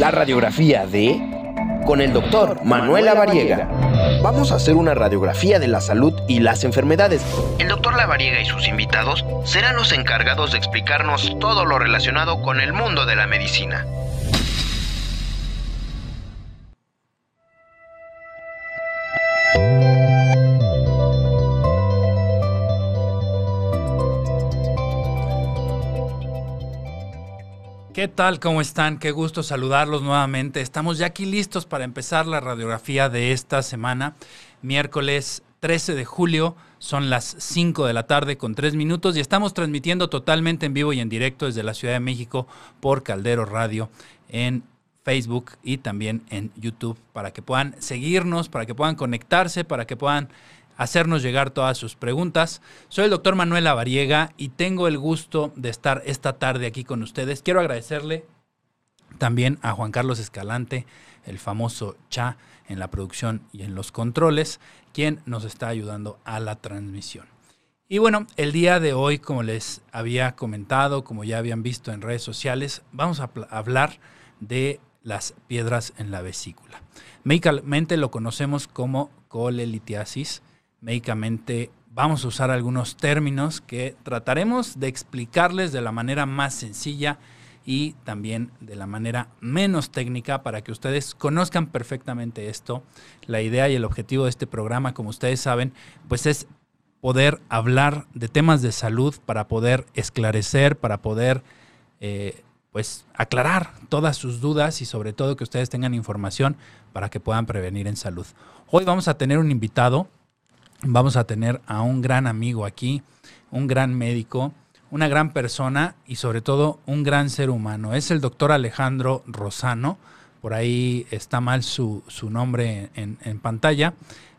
la radiografía de con el doctor Manuel Lavariega. Vamos a hacer una radiografía de la salud y las enfermedades. El doctor Lavariega y sus invitados serán los encargados de explicarnos todo lo relacionado con el mundo de la medicina. ¿Qué tal? ¿Cómo están? Qué gusto saludarlos nuevamente. Estamos ya aquí listos para empezar la radiografía de esta semana. Miércoles 13 de julio, son las 5 de la tarde con 3 minutos y estamos transmitiendo totalmente en vivo y en directo desde la Ciudad de México por Caldero Radio en Facebook y también en YouTube para que puedan seguirnos, para que puedan conectarse, para que puedan hacernos llegar todas sus preguntas. Soy el doctor Manuel Lavariega y tengo el gusto de estar esta tarde aquí con ustedes. Quiero agradecerle también a Juan Carlos Escalante, el famoso Cha en la producción y en los controles, quien nos está ayudando a la transmisión. Y bueno, el día de hoy, como les había comentado, como ya habían visto en redes sociales, vamos a hablar de las piedras en la vesícula. Médicamente lo conocemos como colelitiasis médicamente vamos a usar algunos términos que trataremos de explicarles de la manera más sencilla y también de la manera menos técnica para que ustedes conozcan perfectamente esto. La idea y el objetivo de este programa, como ustedes saben, pues es poder hablar de temas de salud para poder esclarecer, para poder eh, pues aclarar todas sus dudas y sobre todo que ustedes tengan información para que puedan prevenir en salud. Hoy vamos a tener un invitado vamos a tener a un gran amigo aquí, un gran médico, una gran persona y sobre todo un gran ser humano. Es el doctor Alejandro Rosano. Por ahí está mal su, nombre en, en, pantalla,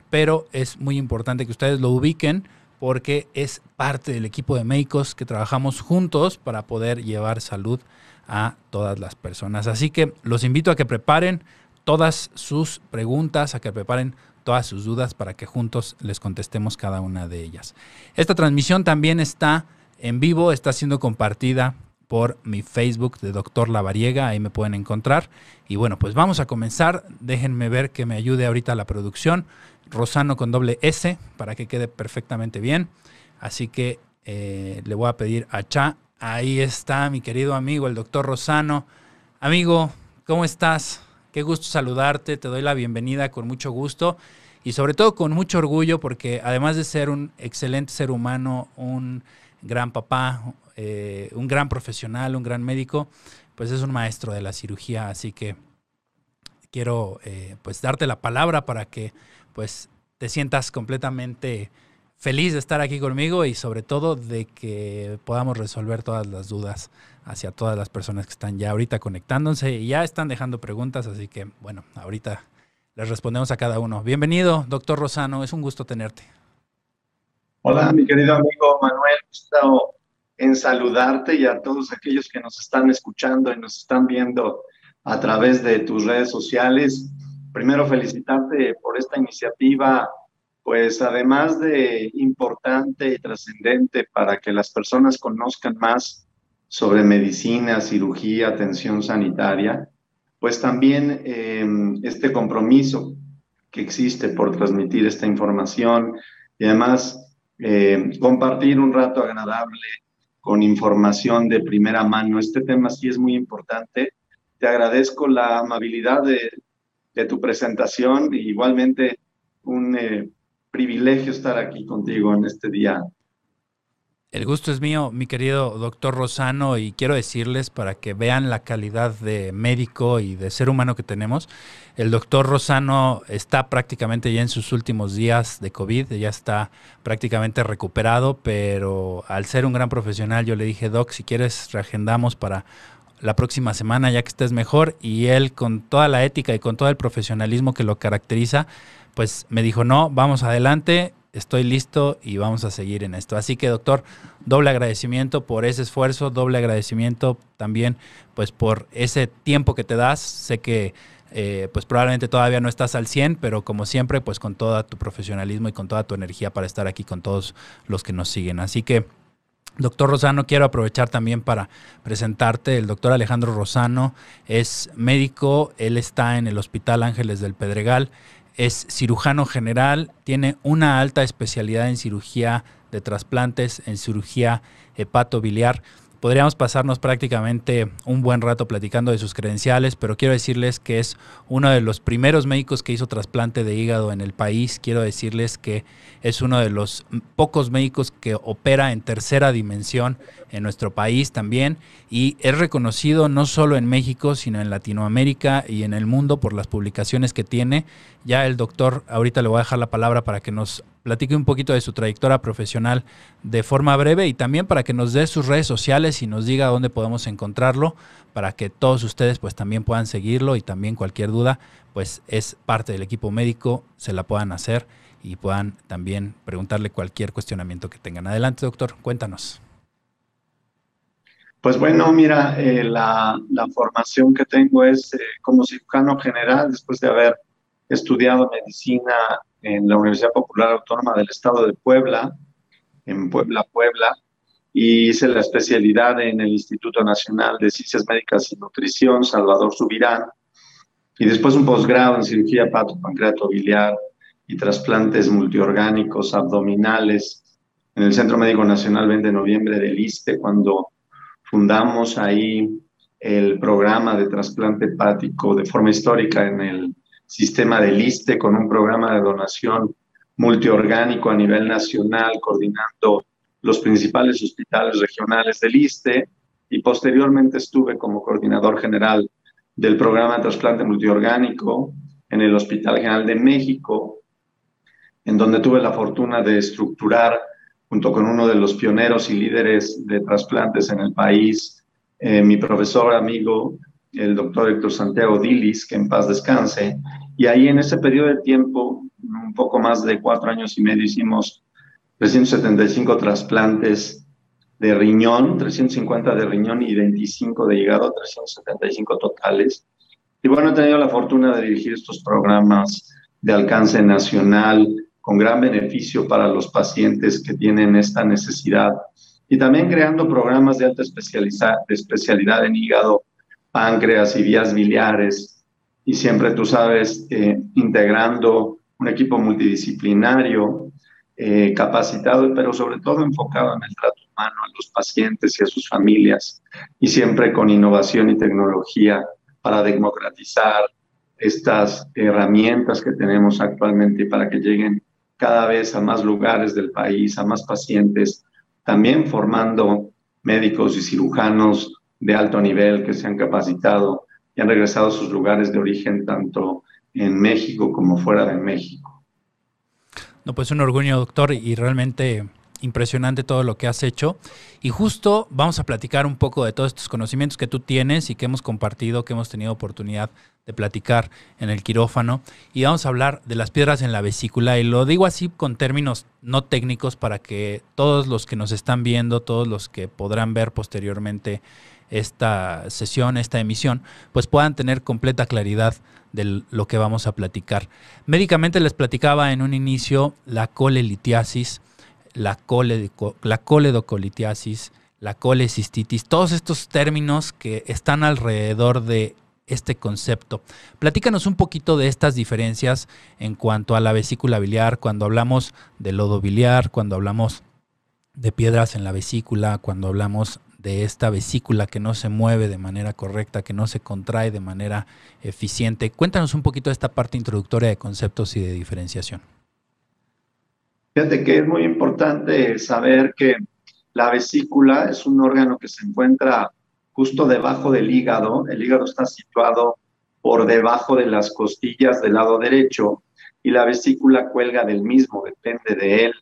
pero es muy importante que ustedes lo ubiquen porque es parte del equipo de médicos que trabajamos juntos para poder llevar salud a todas las personas. Así que los invito a que preparen todas sus preguntas, a que preparen todas sus dudas para que juntos les contestemos cada una de ellas. Esta transmisión también está en vivo, está siendo compartida por mi Facebook de Doctor Lavariega, ahí me pueden encontrar. Y bueno, pues vamos a comenzar. Déjenme ver que me ayude ahorita la producción. Rosano con doble S para que quede perfectamente bien. Así que eh, le voy a pedir a Cha. Ahí está mi querido amigo, el doctor Rosano. Amigo, ¿cómo estás? Qué gusto saludarte, te doy la bienvenida con mucho gusto y sobre todo con mucho orgullo porque además de ser un excelente ser humano, un gran papá, eh, un gran profesional, un gran médico, pues es un maestro de la cirugía, así que quiero eh, pues darte la palabra para que pues te sientas completamente feliz de estar aquí conmigo y sobre todo de que podamos resolver todas las dudas hacia todas las personas que están ya ahorita conectándose y ya están dejando preguntas, así que bueno, ahorita les respondemos a cada uno. Bienvenido, doctor Rosano, es un gusto tenerte. Hola, mi querido amigo Manuel, gusto en saludarte y a todos aquellos que nos están escuchando y nos están viendo a través de tus redes sociales. Primero felicitarte por esta iniciativa pues además de importante y trascendente para que las personas conozcan más sobre medicina, cirugía, atención sanitaria, pues también em, este compromiso que existe por transmitir esta información y además em, compartir un rato agradable con información de primera mano. Este tema sí es muy importante. Te agradezco la amabilidad de, de tu presentación y igualmente un eh, privilegio estar aquí contigo en este día. El gusto es mío, mi querido doctor Rosano, y quiero decirles para que vean la calidad de médico y de ser humano que tenemos. El doctor Rosano está prácticamente ya en sus últimos días de COVID, ya está prácticamente recuperado, pero al ser un gran profesional yo le dije, Doc, si quieres reagendamos para la próxima semana ya que estés mejor, y él con toda la ética y con todo el profesionalismo que lo caracteriza, pues me dijo, no, vamos adelante, estoy listo y vamos a seguir en esto. Así que doctor, doble agradecimiento por ese esfuerzo, doble agradecimiento también pues por ese tiempo que te das. Sé que eh, pues probablemente todavía no estás al 100, pero como siempre pues con todo tu profesionalismo y con toda tu energía para estar aquí con todos los que nos siguen. Así que Doctor Rosano, quiero aprovechar también para presentarte. El doctor Alejandro Rosano es médico, él está en el Hospital Ángeles del Pedregal, es cirujano general, tiene una alta especialidad en cirugía de trasplantes, en cirugía hepatobiliar podríamos pasarnos prácticamente un buen rato platicando de sus credenciales, pero quiero decirles que es uno de los primeros médicos que hizo trasplante de hígado en el país. Quiero decirles que es uno de los pocos médicos que opera en tercera dimensión en nuestro país también y es reconocido no solo en México, sino en Latinoamérica y en el mundo por las publicaciones que tiene. Ya el doctor, ahorita le voy a dejar la palabra para que nos platique un poquito de su trayectoria profesional de forma breve y también para que nos dé sus redes sociales y nos diga dónde podemos encontrarlo para que todos ustedes pues también puedan seguirlo y también cualquier duda pues es parte del equipo médico, se la puedan hacer y puedan también preguntarle cualquier cuestionamiento que tengan. Adelante, doctor, cuéntanos. Pues bueno, mira, eh, la, formación que tengo es eh, como cirujano general, después de haber estudiado medicina en la Universidad Popular Autónoma del Estado de Puebla, en Puebla, Puebla, y hice la especialidad en el Instituto Nacional de Ciencias Médicas y Nutrición, Salvador Subirán, y después un posgrado en cirugía biliar y trasplantes multiorgánicos abdominales. En el Centro Médico Nacional 20 de noviembre del ISTE, cuando fundamos ahí el programa de trasplante hepático de forma histórica en el sistema del ISTE con un programa de donación multiorgánico a nivel nacional, coordinando los principales hospitales regionales del ISTE y posteriormente estuve como coordinador general del programa de trasplante multiorgánico en el Hospital General de México, en donde tuve la fortuna de estructurar, junto con uno de los pioneros y líderes de trasplantes en el país, eh, mi profesor amigo el doctor Héctor Santiago Dilis, que en paz descanse. Y ahí en ese periodo de tiempo, un poco más de cuatro años y medio, hicimos 375 trasplantes de riñón, 350 de riñón y 25 de hígado, 375 totales. Y bueno, he tenido la fortuna de dirigir estos programas de alcance nacional con gran beneficio para los pacientes que tienen esta necesidad y también creando programas de alta especialidad en hígado páncreas y vías biliares, y siempre, tú sabes, eh, integrando un equipo multidisciplinario, eh, capacitado, pero sobre todo enfocado en el trato humano a los pacientes y a sus familias, y siempre con innovación y tecnología para democratizar estas herramientas que tenemos actualmente para que lleguen cada vez a más lugares del país, a más pacientes, también formando médicos y cirujanos de alto nivel que se han capacitado han regresado a sus lugares de origen tanto en México como fuera de México. No, pues un orgullo, doctor, y realmente impresionante todo lo que has hecho. Y justo vamos a platicar un poco de todos estos conocimientos que tú tienes y que hemos compartido, que hemos tenido oportunidad de platicar en el quirófano. Y vamos a hablar de las piedras en la vesícula. Y lo digo así con términos no técnicos para que todos los que nos están viendo, todos los que podrán ver posteriormente esta sesión, esta emisión, pues puedan tener completa claridad de lo que vamos a platicar. Médicamente les platicaba en un inicio la colelitiasis, la, la coledocolitiasis, la colecistitis, todos estos términos que están alrededor de este concepto. Platícanos un poquito de estas diferencias en cuanto a la vesícula biliar, cuando hablamos de lodo biliar, cuando hablamos de piedras en la vesícula, cuando hablamos de esta vesícula que no se mueve de manera correcta, que no se contrae de manera eficiente. Cuéntanos un poquito de esta parte introductoria de conceptos y de diferenciación. Fíjate que es muy importante saber que la vesícula es un órgano que se encuentra justo debajo del hígado. El hígado está situado por debajo de las costillas del lado derecho y la vesícula cuelga del mismo, depende de él,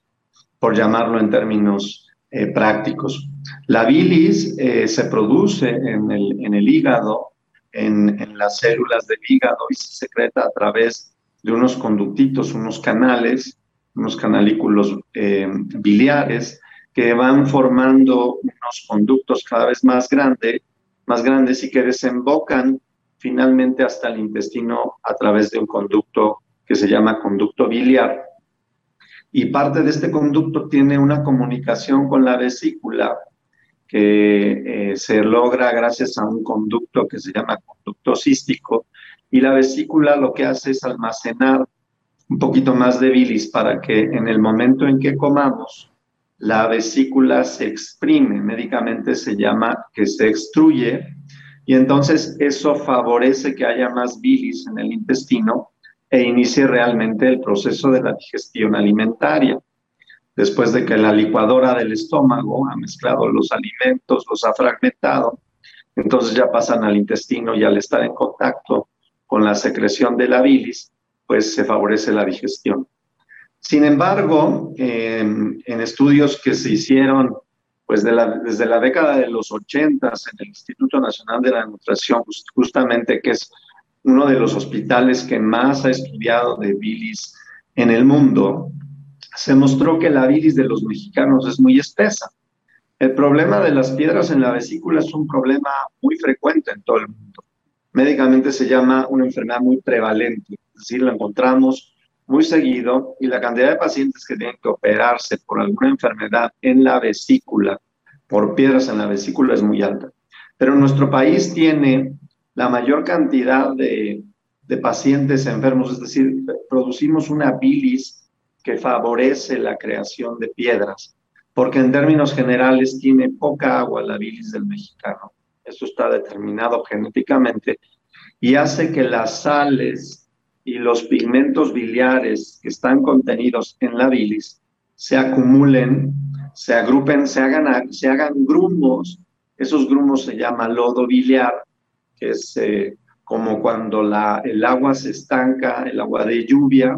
por llamarlo en términos eh, prácticos. La bilis eh, se produce en el, hígado, en, las células del hígado y se secreta a través de unos conductitos, unos canales, unos canalículos eh, biliares que van formando unos conductos cada vez más, más grandes y que desembocan finalmente hasta el intestino a través de un conducto que se llama conducto biliar y parte de este conducto tiene una comunicación con la vesícula que eh, se logra gracias a un conducto que se llama conducto cístico y la vesícula lo que hace es almacenar un poquito más de bilis para que en el momento en que comamos la vesícula se exprime, médicamente se llama que se extruye y entonces eso favorece que haya más bilis en el intestino e inicie realmente el proceso de la digestión alimentaria. Después de que la licuadora del estómago ha mezclado los alimentos, los ha fragmentado, entonces ya pasan al intestino y al estar en contacto con la secreción de la bilis, pues se favorece la digestión. Sin embargo, en estudios que se hicieron pues desde la década de los 80 en el Instituto Nacional de la Nutrición, justamente que es uno de los hospitales que más ha estudiado de bilis en el mundo, se mostró que la bilis de los mexicanos es muy espesa. El problema de las piedras en la vesícula es un problema muy frecuente en todo el mundo. Médicamente se llama una enfermedad muy prevalente, es decir, lo encontramos muy seguido y la cantidad de pacientes que tienen que operarse por alguna enfermedad en la vesícula, por piedras en la vesícula, es muy alta. Pero nuestro país tiene la mayor cantidad de, pacientes enfermos, es decir, producimos una bilis que favorece la creación de piedras, porque en términos generales tiene poca agua la bilis del mexicano. Eso está determinado genéticamente y hace que las sales y los pigmentos biliares que están contenidos en la bilis se acumulen, se agrupen, se hagan, se hagan grumos. Esos grumos se llaman lodo biliar que es eh, como cuando el agua se estanca, el agua de lluvia,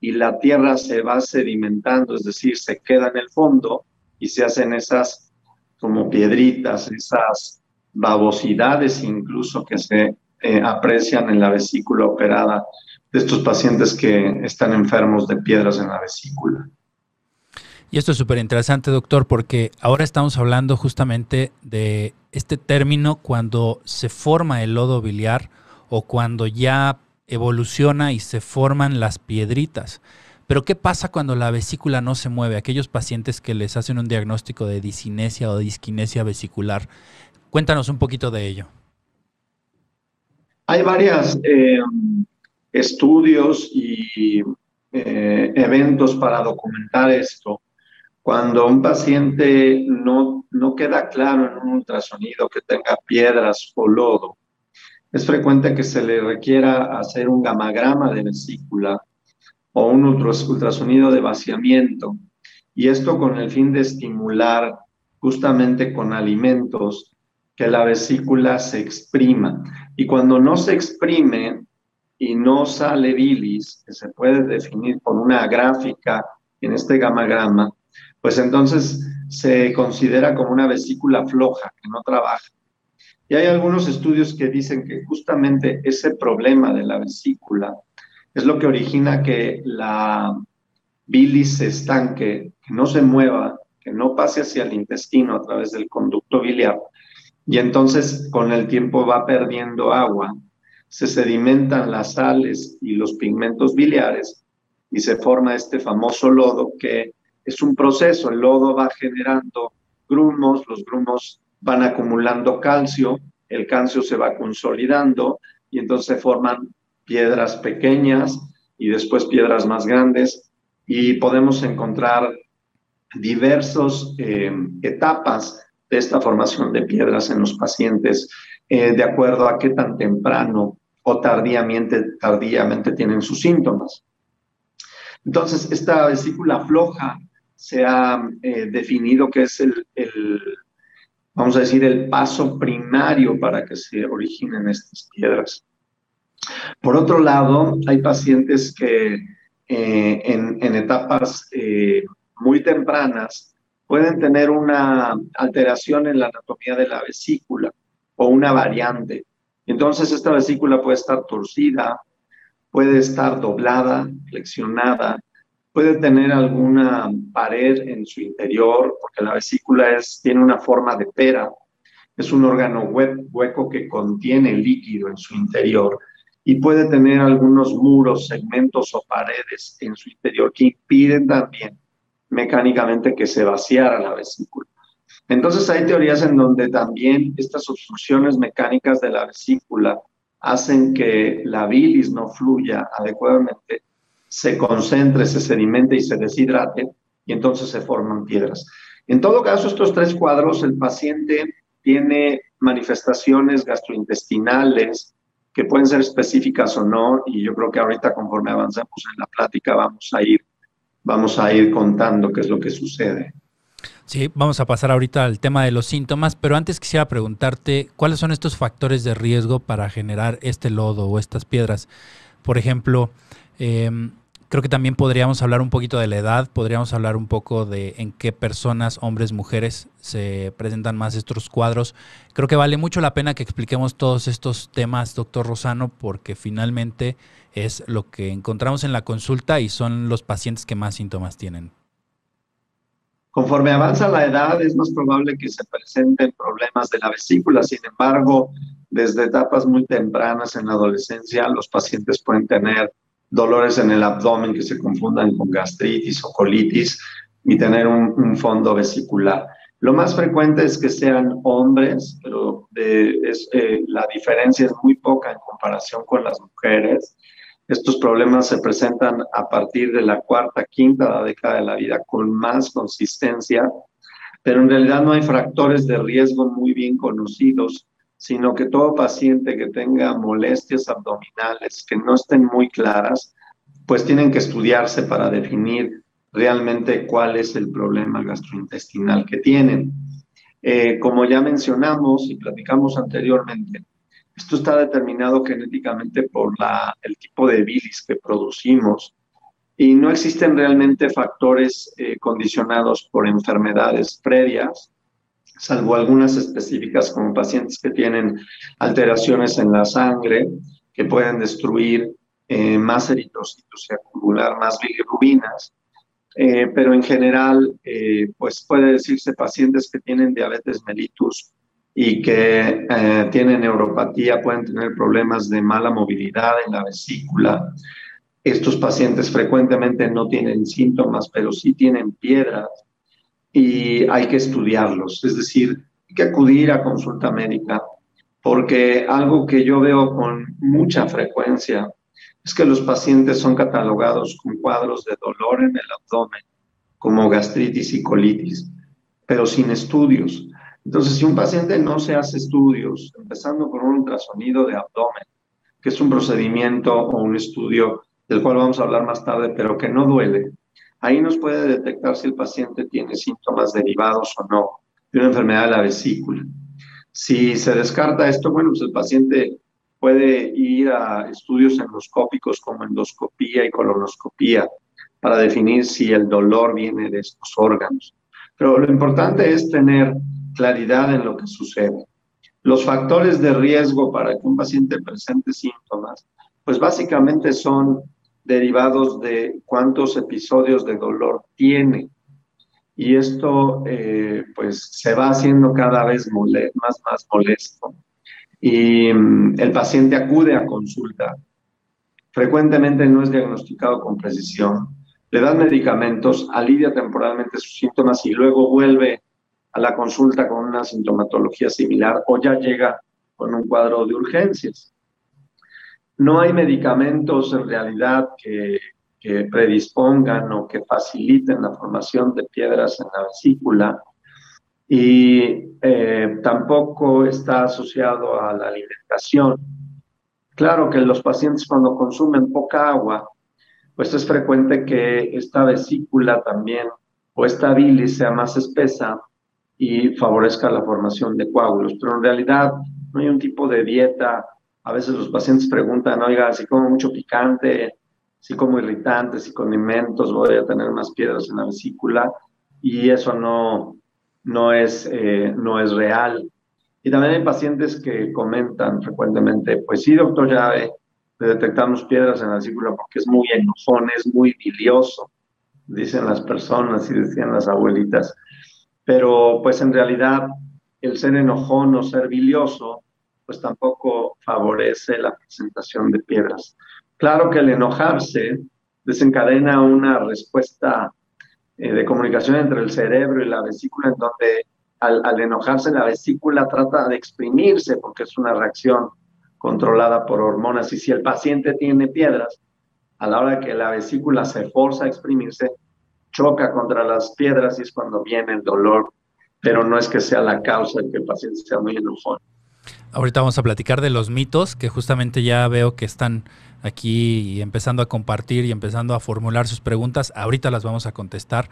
y la tierra se va sedimentando, es decir, se queda en el fondo y se hacen esas como piedritas, esas babosidades incluso que se eh, aprecian en la vesícula operada de estos pacientes que están enfermos de piedras en la vesícula. Y esto es súper interesante, doctor, porque ahora estamos hablando justamente de este término cuando se forma el lodo biliar o cuando ya evoluciona y se forman las piedritas. Pero ¿qué pasa cuando la vesícula no se mueve? Aquellos pacientes que les hacen un diagnóstico de disinesia o disquinesia vesicular. Cuéntanos un poquito de ello. Hay varios eh, estudios y eh, eventos para documentar esto. Cuando un paciente no, no queda claro en un ultrasonido que tenga piedras o lodo, es frecuente que se le requiera hacer un gamagrama de vesícula o un ultrasonido de vaciamiento, y esto con el fin de estimular justamente con alimentos que la vesícula se exprima. Y cuando no se exprime y no sale bilis, que se puede definir con una gráfica en este gamagrama, pues entonces se considera como una vesícula floja, que no trabaja. Y hay algunos estudios que dicen que justamente ese problema de la vesícula es lo que origina que la bilis se estanque, que no se mueva, que no pase hacia el intestino a través del conducto biliar. Y entonces con el tiempo va perdiendo agua, se sedimentan las sales y los pigmentos biliares y se forma este famoso lodo que es un proceso, el lodo va generando grumos, los grumos van acumulando calcio, el calcio se va consolidando y entonces forman piedras pequeñas y después piedras más grandes y podemos encontrar diversas eh, etapas de esta formación de piedras en los pacientes eh, de acuerdo a qué tan temprano o tardíamente, tardíamente tienen sus síntomas. Entonces, esta vesícula floja se ha eh, definido que es el, vamos a decir, el paso primario para que se originen estas piedras. Por otro lado, hay pacientes que eh, en, etapas eh, muy tempranas pueden tener una alteración en la anatomía de la vesícula o una variante. Entonces, esta vesícula puede estar torcida, puede estar doblada, flexionada, puede tener alguna pared en su interior, porque la vesícula es, tiene una forma de pera, es un órgano hueco que contiene líquido en su interior y puede tener algunos muros, segmentos o paredes en su interior que impiden también mecánicamente que se vaciara la vesícula. Entonces hay teorías en donde también estas obstrucciones mecánicas de la vesícula hacen que la bilis no fluya adecuadamente, se concentre, se sedimente y se deshidrate y entonces se forman piedras. En todo caso, estos tres cuadros, el paciente tiene manifestaciones gastrointestinales que pueden ser específicas o no, y yo creo que ahorita conforme avancemos en la plática vamos a ir, vamos a ir contando qué es lo que sucede. Sí, vamos a pasar ahorita al tema de los síntomas, pero antes quisiera preguntarte cuáles son estos factores de riesgo para generar este lodo o estas piedras. Por ejemplo, eh, Creo que también podríamos hablar un poquito de la edad, podríamos hablar un poco de en qué personas, hombres, mujeres, se presentan más estos cuadros. Creo que vale mucho la pena que expliquemos todos estos temas, doctor Rosano, porque finalmente es lo que encontramos en la consulta y son los pacientes que más síntomas tienen. Conforme avanza la edad, es más probable que se presenten problemas de la vesícula. Sin embargo, desde etapas muy tempranas en la adolescencia, los pacientes pueden tener dolores en el abdomen que se confundan con gastritis o colitis y tener un, fondo vesicular. Lo más frecuente es que sean hombres, pero eh, la diferencia es muy poca en comparación con las mujeres. Estos problemas se presentan a partir de la cuarta, quinta década de la vida con más consistencia, pero en realidad no hay factores de riesgo muy bien conocidos sino que todo paciente que tenga molestias abdominales que no estén muy claras, pues tienen que estudiarse para definir realmente cuál es el problema gastrointestinal que tienen. Eh, como ya mencionamos y platicamos anteriormente, esto está determinado genéticamente por la, el tipo de bilis que producimos y no existen realmente factores eh, condicionados por enfermedades previas salvo algunas específicas como pacientes que tienen alteraciones en la sangre que pueden destruir eh, más eritrocitos y acumular más bilirrubinas. Eh, pero en general, eh, pues puede decirse pacientes que tienen diabetes mellitus y que tienen neuropatía pueden tener problemas de mala movilidad en la vesícula. Estos pacientes frecuentemente no tienen síntomas, pero sí tienen piedras y hay que estudiarlos, es decir, hay que acudir a consulta médica, porque algo que yo veo con mucha frecuencia es que los pacientes son catalogados con cuadros de dolor en el abdomen, como gastritis y colitis, pero sin estudios. Entonces, si un paciente no se hace estudios, empezando con un ultrasonido de abdomen, que es un procedimiento o un estudio del cual vamos a hablar más tarde, pero que no duele, Ahí nos puede detectar si el paciente tiene síntomas derivados o no de una enfermedad de la vesícula. Si se descarta esto, bueno, pues el paciente puede ir a estudios endoscópicos como endoscopía y colonoscopía para definir si el dolor viene de estos órganos. Pero lo importante es tener claridad en lo que sucede. Los factores de riesgo para que un paciente presente síntomas, pues básicamente son derivados de cuántos episodios de dolor tiene. Y esto eh, pues se va haciendo cada vez más, más molesto. Y mm, el paciente acude a consulta. Frecuentemente no es diagnosticado con precisión. Le dan medicamentos, alivia temporalmente sus síntomas y luego vuelve a la consulta con una sintomatología similar o ya llega con un cuadro de urgencias. No hay medicamentos en realidad que, predispongan o que faciliten la formación de piedras en la vesícula y eh, tampoco está asociado a la alimentación. Claro que los pacientes cuando consumen poca agua, pues es frecuente que esta vesícula también o esta bilis sea más espesa y favorezca la formación de coágulos, pero en realidad no hay un tipo de dieta a veces los pacientes preguntan, oiga, si como mucho picante, si como irritantes y condimentos, voy a tener más piedras en la vesícula y eso no, no, es, eh, no es real. Y también hay pacientes que comentan frecuentemente, pues sí, doctor, ya detectamos piedras en la vesícula porque es muy enojón, es muy bilioso, dicen las personas y decían las abuelitas. Pero pues en realidad el ser enojón o ser bilioso pues tampoco favorece la presentación de piedras. Claro que el enojarse desencadena una respuesta eh, de comunicación entre el cerebro y la vesícula, en donde al, enojarse la vesícula trata de exprimirse porque es una reacción controlada por hormonas. Y si el paciente tiene piedras, a la hora que la vesícula se forza a exprimirse, choca contra las piedras y es cuando viene el dolor, pero no es que sea la causa de que el paciente sea muy enojón. Ahorita vamos a platicar de los mitos que justamente ya veo que están aquí empezando a compartir y empezando a formular sus preguntas. Ahorita las vamos a contestar.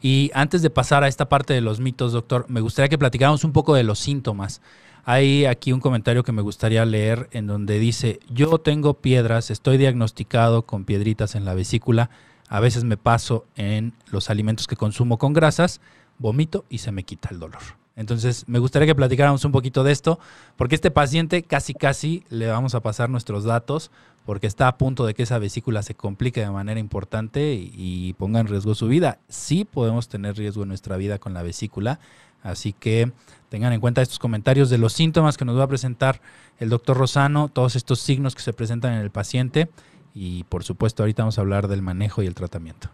Y antes de pasar a esta parte de los mitos, doctor, me gustaría que platicáramos un poco de los síntomas. Hay aquí un comentario que me gustaría leer en donde dice, yo tengo piedras, estoy diagnosticado con piedritas en la vesícula, a veces me paso en los alimentos que consumo con grasas, vomito y se me quita el dolor. Entonces, me gustaría que platicáramos un poquito de esto, porque este paciente casi casi le vamos a pasar nuestros datos, porque está a punto de que esa vesícula se complique de manera importante y, ponga en riesgo su vida. Sí podemos tener riesgo en nuestra vida con la vesícula, así que tengan en cuenta estos comentarios de los síntomas que nos va a presentar el doctor Rosano, todos estos signos que se presentan en el paciente y por supuesto ahorita vamos a hablar del manejo y el tratamiento.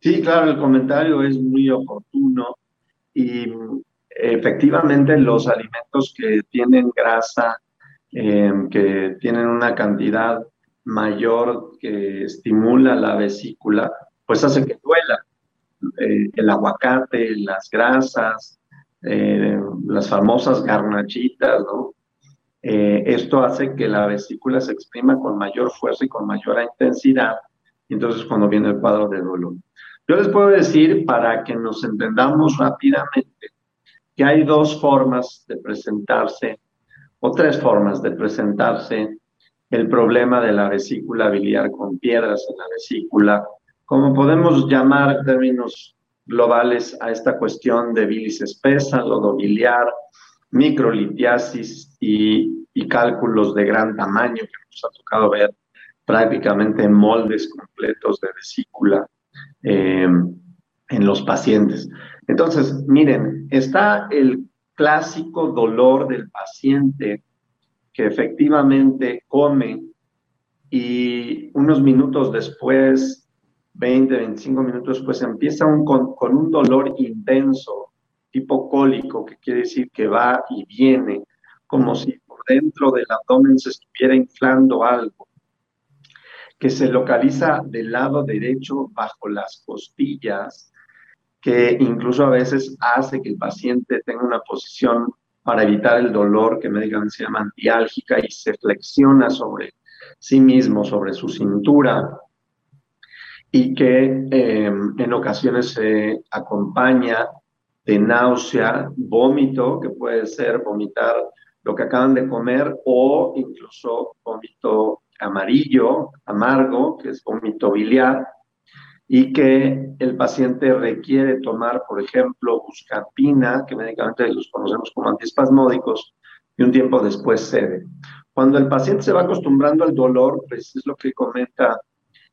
Sí, claro, el comentario es muy oportuno y efectivamente los alimentos que tienen grasa, em, que tienen una cantidad mayor que estimula la vesícula, pues hace que duela. Eh, el aguacate, las grasas, eh, las famosas garnachitas, ¿no? Eh, esto hace que la vesícula se exprima con mayor fuerza y con mayor intensidad, entonces cuando viene el cuadro de dolor. Yo les puedo decir, para que nos entendamos rápidamente, que hay dos formas de presentarse, o tres formas de presentarse el problema de la vesícula biliar con piedras en la vesícula, como podemos llamar términos globales a esta cuestión de bilis espesa, lodo biliar, microlitiasis y, y cálculos de gran tamaño que nos ha tocado ver prácticamente en moldes completos de vesícula eh, en los pacientes. Entonces, miren, está el clásico dolor del paciente que efectivamente come y unos minutos después, 20, 25 minutos después, empieza con, con un dolor intenso, tipo cólico, que quiere decir que va y viene, como si por dentro del abdomen se estuviera inflando algo que se localiza del lado derecho bajo las costillas, que incluso a veces hace que el paciente tenga una posición para evitar el dolor que médicamente se llama antiálgica y se flexiona sobre sí mismo, sobre su cintura, y que em, en ocasiones se acompaña de náusea, vómito, que puede ser vomitar lo que acaban de comer o incluso vómito amarillo, amargo, que es vómito biliar, y que el paciente requiere tomar, por ejemplo, buscapina, que médicamente los conocemos como antiespasmódicos, y un tiempo después cede. Cuando el paciente se va acostumbrando al dolor, pues es lo que comenta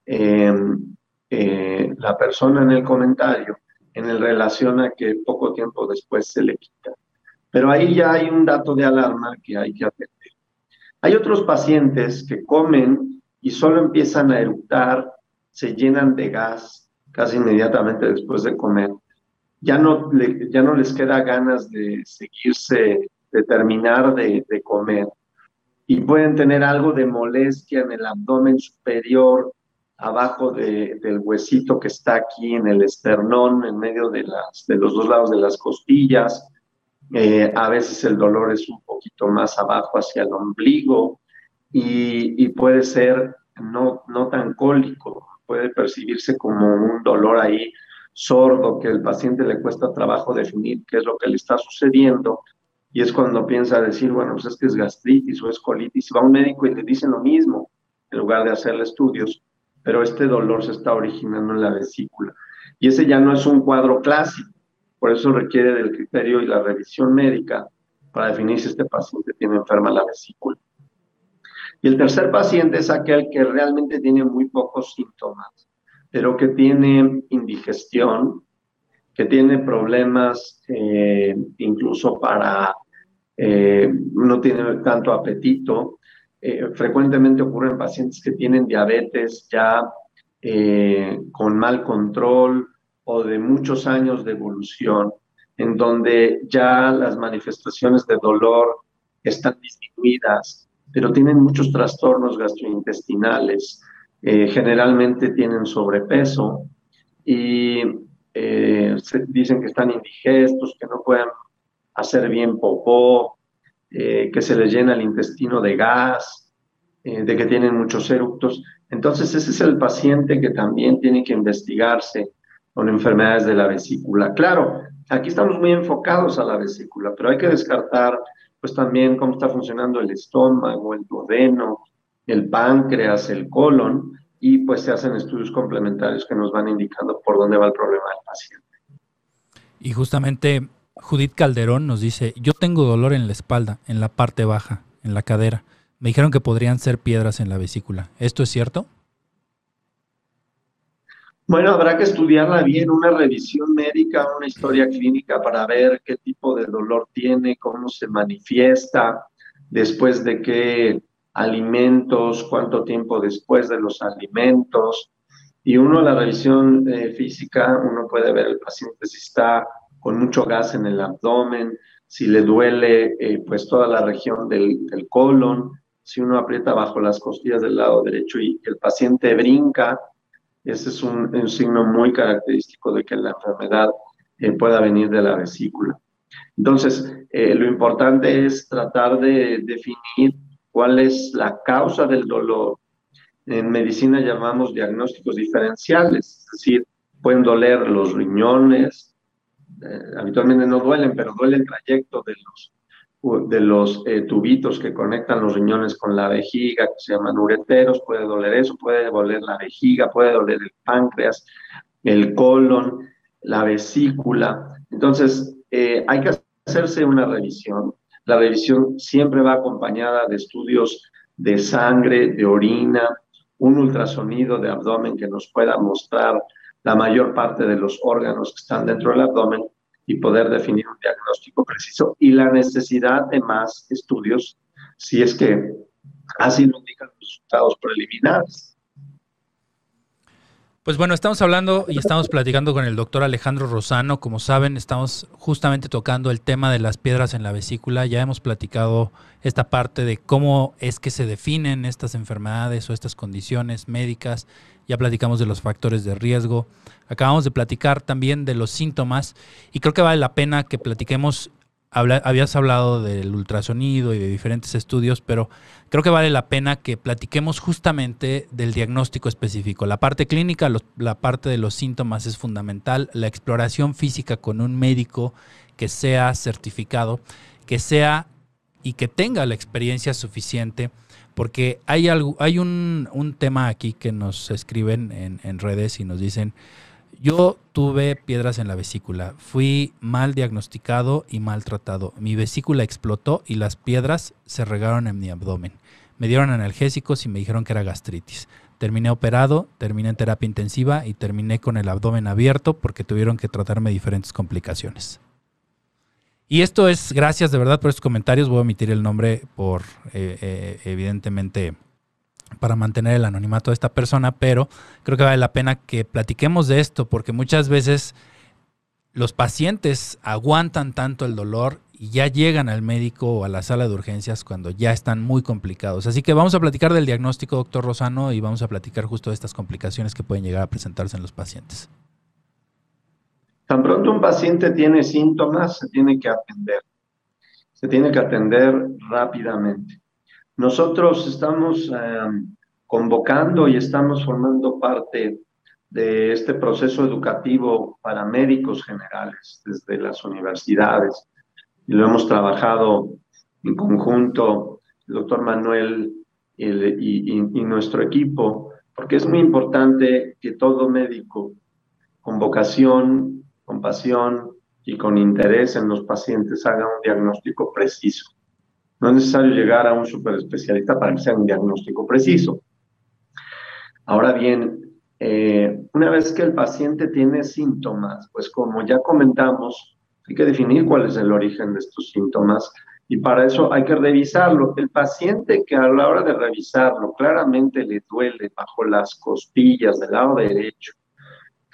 em, eh, la persona en el comentario, en relación a que poco tiempo después se le quita. Pero ahí ya hay un dato de alarma que hay que atender. Hay otros pacientes que comen y solo empiezan a eructar, se llenan de gas casi inmediatamente después de comer. Ya no, ya no les queda ganas de seguirse, de terminar de, comer. Y pueden tener algo de molestia en el abdomen superior, abajo del huesito que está aquí en el esternón, en medio de, los dos lados de las costillas. Eh, a veces el dolor es un poquito más abajo hacia el ombligo y, puede ser no, no tan cólico, puede percibirse como un dolor ahí sordo que el paciente le cuesta trabajo definir qué es lo que le está sucediendo y es cuando piensa decir, bueno, pues es que es gastritis o es colitis, va a un médico y le dicen lo mismo en lugar de hacerle estudios, pero este dolor se está originando en la vesícula. Y ese ya no es un cuadro clásico, por eso requiere del criterio y la revisión médica para definir si este paciente tiene enferma la vesícula. Y el tercer paciente es aquel que realmente tiene muy pocos síntomas, pero que tiene indigestión, que tiene problemas eh, incluso para eh, no tiene tanto apetito. Eh, frecuentemente ocurre en pacientes que tienen diabetes ya con mal control o de muchos años de evolución, en donde ya las manifestaciones de dolor están disminuidas, pero tienen muchos trastornos gastrointestinales, generalmente tienen sobrepeso y dicen que están indigestos, que no pueden hacer bien popó, eh, que se les llena el intestino de gas, eh, de que tienen muchos eructos. Entonces ese es el paciente que también tiene que investigarse con enfermedades de la vesícula. Claro, aquí estamos muy enfocados a la vesícula, pero hay que descartar pues también cómo está funcionando el estómago, el duodeno, el páncreas, el colon, y pues se hacen estudios complementarios que nos van indicando por dónde va el problema del paciente. Y justamente Judith Calderón nos dice, yo tengo dolor en la espalda, en la parte baja, en la cadera. Me dijeron que podrían ser piedras en la vesícula. ¿Esto es cierto? Bueno, habrá que estudiarla bien, una revisión médica, una historia clínica para ver qué tipo de dolor tiene, cómo se manifiesta, después de qué alimentos, cuánto tiempo después de los alimentos. Y uno, la revisión eh, física, uno puede ver el paciente si está con mucho gas en el abdomen, si le duele eh, pues toda la región del, colon, si uno aprieta bajo las costillas del lado derecho y el paciente brinca, ese es un, signo muy característico de que la enfermedad eh, pueda venir de la vesícula. Entonces, eh, lo importante es tratar de definir cuál es la causa del dolor. En medicina llamamos diagnósticos diferenciales, es decir, pueden doler los riñones, eh, habitualmente no duelen, pero duele el trayecto de los, de los eh, tubitos que conectan los riñones con la vejiga, que se llaman ureteros, puede doler eso, puede doler la vejiga, puede doler el páncreas, el colon, la vesícula. Entonces, eh, hay que hacerse una revisión. La revisión siempre va acompañada de estudios de sangre, de orina, un ultrasonido de abdomen que nos pueda mostrar la mayor parte de los órganos que están dentro del abdomen y poder definir un diagnóstico preciso y la necesidad de más estudios si es que así lo indican los resultados preliminares. Pues bueno, estamos hablando y estamos platicando con el doctor Alejandro Rosano. Como saben, estamos justamente tocando el tema de las piedras en la vesícula. Ya hemos platicado esta parte de cómo es que se definen estas enfermedades o estas condiciones médicas. Ya platicamos de los factores de riesgo. Acabamos de platicar también de los síntomas y creo que vale la pena que platiquemos habías hablado del ultrasonido y de diferentes estudios, pero creo que vale la pena que platiquemos justamente del diagnóstico específico. La parte clínica, la parte de los síntomas es fundamental, la exploración física con un médico que sea certificado, que sea y que tenga la experiencia suficiente, porque hay, algo, hay un, tema aquí que nos escriben en, en redes y nos dicen, yo tuve piedras en la vesícula, fui mal diagnosticado y maltratado. Mi vesícula explotó y las piedras se regaron en mi abdomen. Me dieron analgésicos y me dijeron que era gastritis. Terminé operado, terminé en terapia intensiva y terminé con el abdomen abierto porque tuvieron que tratarme diferentes complicaciones. Y esto es, gracias de verdad por estos comentarios, voy a omitir el nombre por, eh, eh, evidentemente, para mantener el anonimato de esta persona, pero creo que vale la pena que platiquemos de esto porque muchas veces los pacientes aguantan tanto el dolor y ya llegan al médico o a la sala de urgencias cuando ya están muy complicados. Así que vamos a platicar del diagnóstico, doctor Rosano, y vamos a platicar justo de estas complicaciones que pueden llegar a presentarse en los pacientes. Tan pronto un paciente tiene síntomas, se tiene que atender. Se tiene que atender rápidamente. Nosotros estamos em, convocando y estamos formando parte de este proceso educativo para médicos generales desde las universidades. Y lo hemos trabajado en conjunto, el doctor Manuel y nuestro equipo, porque es muy importante que todo médico con vocación, con pasión y con interés en los pacientes haga un diagnóstico preciso. No es necesario llegar a un superespecialista para que sea un diagnóstico preciso. Ahora bien, eh, una vez que el paciente tiene síntomas, pues como ya comentamos, hay que definir cuál es el origen de estos síntomas Y para eso hay que revisarlo. El paciente que a la hora de revisarlo claramente le duele bajo las costillas del lado derecho,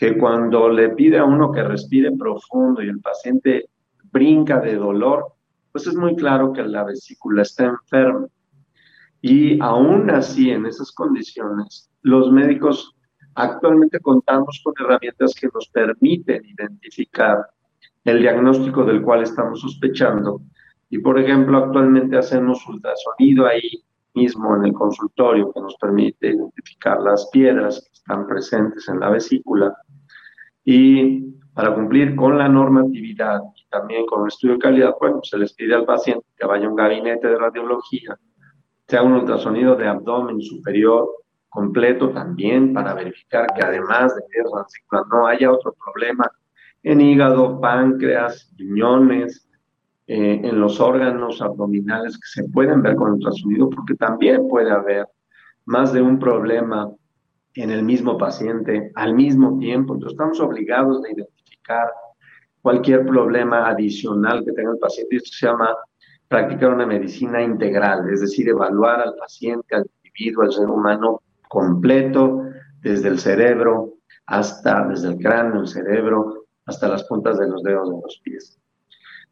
que cuando le pide a uno que respire profundo y el paciente brinca de dolor, pues es muy claro que la vesícula está enferma. Y aún así, en esas condiciones, los médicos actualmente contamos con herramientas que nos permiten identificar el diagnóstico del cual estamos sospechando. Y, por ejemplo, actualmente hacemos ultrasonido ahí mismo en el consultorio que nos permite identificar las piedras que están presentes en la vesícula. Y para cumplir con la normatividad y también con el estudio de calidad, bueno, se les pide al paciente que vaya a un gabinete de radiología, sea un ultrasonido de abdomen superior completo también para verificar que además de piedras no haya otro problema en hígado, páncreas, riñones, eh, en los órganos abdominales que se pueden ver con ultrasonido, porque también puede haber más de un problema en el mismo paciente al mismo tiempo. Entonces estamos obligados a identificar cualquier problema adicional que tenga el paciente. Esto se llama practicar una medicina integral, es decir, evaluar al paciente, al individuo, al ser humano completo, desde el cerebro hasta, desde el cráneo, el cerebro, hasta las puntas de los dedos de los pies.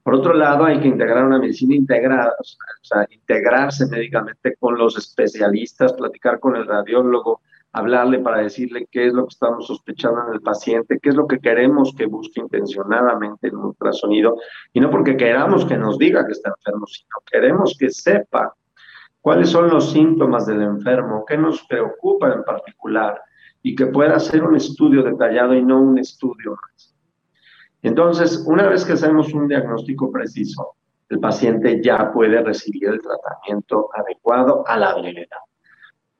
Por otro lado, hay que integrar una medicina integrada, o sea, integrarse médicamente con los especialistas, platicar con el radiólogo, hablarle para decirle qué es lo que estamos sospechando en el paciente, qué es lo que queremos que busque intencionadamente en un ultrasonido, y no porque queramos que nos diga que está enfermo, sino queremos que sepa cuáles son los síntomas del enfermo, qué nos preocupa en particular, y que pueda hacer un estudio detallado y no un estudio más. Entonces, una vez que hacemos un diagnóstico preciso, el paciente ya puede recibir el tratamiento adecuado a la brevedad.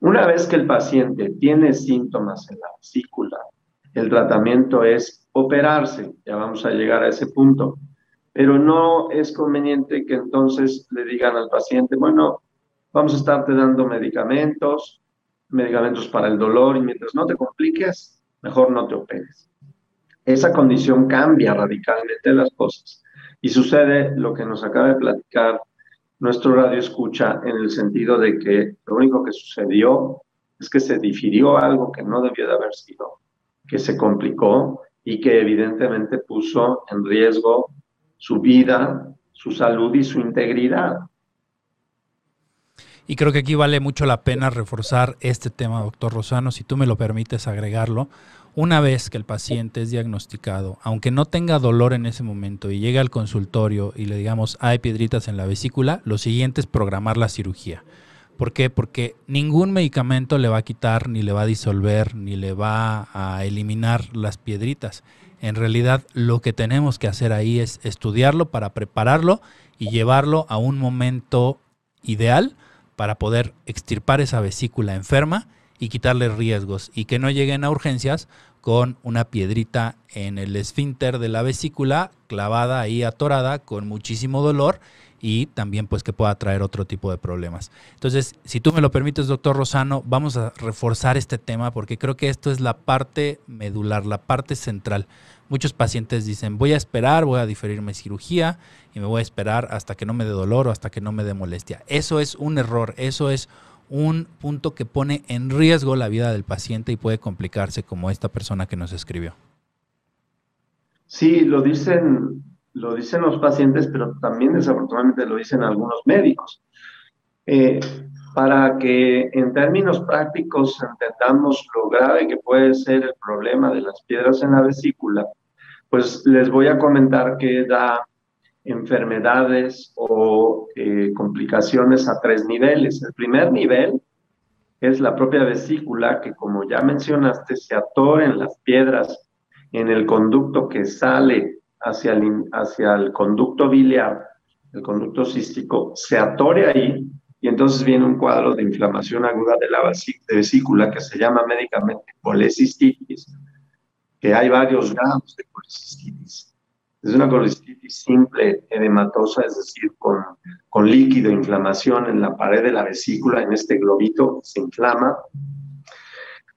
Una vez que el paciente tiene síntomas en la vesícula, el tratamiento es operarse, ya vamos a llegar a ese punto, pero no es conveniente que entonces le digan al paciente, bueno, vamos a estarte dando medicamentos, medicamentos para el dolor y mientras no te compliques, mejor no te operes. Esa condición cambia radicalmente las cosas y sucede lo que nos acaba de platicar nuestro radio escucha en el sentido de que lo único que sucedió es que se difirió algo que no debió de haber sido, que se complicó y que evidentemente puso en riesgo su vida, su salud y su integridad. Y creo que aquí vale mucho la pena reforzar este tema, doctor Rosano, si tú me lo permites agregarlo, una vez que el paciente es diagnosticado, aunque no tenga dolor en ese momento y llegue al consultorio y le digamos hay piedritas en la vesícula, lo siguiente es programar la cirugía. ¿Por qué? Porque ningún medicamento le va a quitar, ni le va a disolver, ni le va a eliminar las piedritas. En realidad lo que tenemos que hacer ahí es estudiarlo para prepararlo y llevarlo a un momento ideal para poder extirpar esa vesícula enferma y quitarle riesgos y que no lleguen a urgencias con una piedrita en el esfínter de la vesícula clavada ahí atorada con muchísimo dolor y también pues que pueda traer otro tipo de problemas. Entonces, si tú me lo permites, doctor Rosano, vamos a reforzar este tema porque creo que esto es la parte medular, la parte central. Muchos pacientes dicen, voy a esperar, voy a diferir mi cirugía y me voy a esperar hasta que no me dé dolor o hasta que no me dé molestia. Eso es un error, eso es un punto que pone en riesgo la vida del paciente y puede complicarse como esta persona que nos escribió. Sí, lo dicen, lo dicen los pacientes, pero también desafortunadamente lo dicen algunos médicos. Eh, para que en términos prácticos entendamos lo grave que puede ser el problema de las piedras en la vesícula, pues les voy a comentar que da enfermedades o eh, complicaciones a tres niveles. El primer nivel es la propia vesícula, que como ya mencionaste, se atora en las piedras en el conducto que sale hacia el, hacia el conducto biliar, el conducto cístico, se atore ahí y entonces viene un cuadro de inflamación aguda de la vesícula que se llama médicamente colecistitis, que hay varios grados de colecistitis. Es una colecistitis simple, edematosa, es decir, con, con líquido, inflamación en la pared de la vesícula, en este globito, se inflama,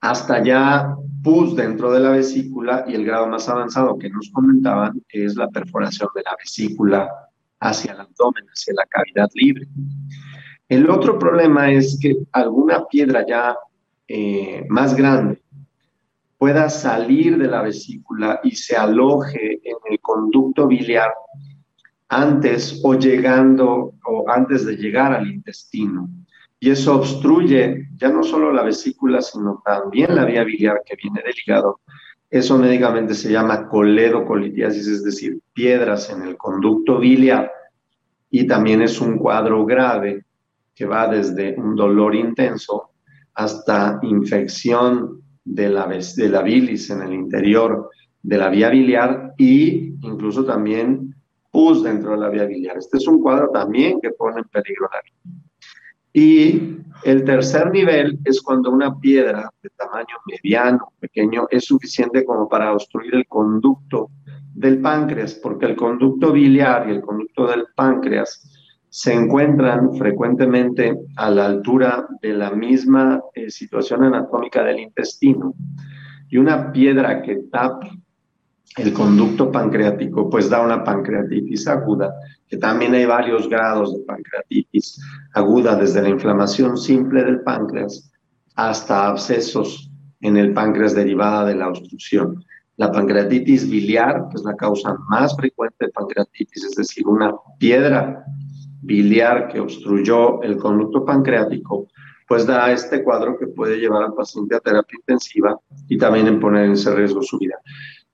hasta ya pus dentro de la vesícula y el grado más avanzado que nos comentaban es la perforación de la vesícula hacia el abdomen, hacia la cavidad libre. El otro problema es que alguna piedra ya eh, más grande pueda salir de la vesícula y se aloje en el conducto biliar antes o llegando o antes de llegar al intestino. Y eso obstruye ya no solo la vesícula, sino también la vía biliar que viene del hígado. Eso médicamente se llama coledocolitiasis, es decir, piedras en el conducto biliar. Y también es un cuadro grave que va desde un dolor intenso hasta infección de la, de la bilis en el interior de la vía biliar y incluso también pus dentro de la vía biliar. Este es un cuadro también que pone en peligro la vida. Y el tercer nivel es cuando una piedra de tamaño mediano, pequeño, es suficiente como para obstruir el conducto del páncreas, porque el conducto biliar y el conducto del páncreas se encuentran frecuentemente a la altura de la misma eh, situación anatómica del intestino. Y una piedra que tapa el conducto pancreático, pues da una pancreatitis aguda, que también hay varios grados de pancreatitis aguda, desde la inflamación simple del páncreas hasta abscesos en el páncreas derivada de la obstrucción. La pancreatitis biliar, que es la causa más frecuente de pancreatitis, es decir, una piedra biliar que obstruyó el conducto pancreático, pues da este cuadro que puede llevar al paciente a terapia intensiva y también en poner en ese riesgo su vida.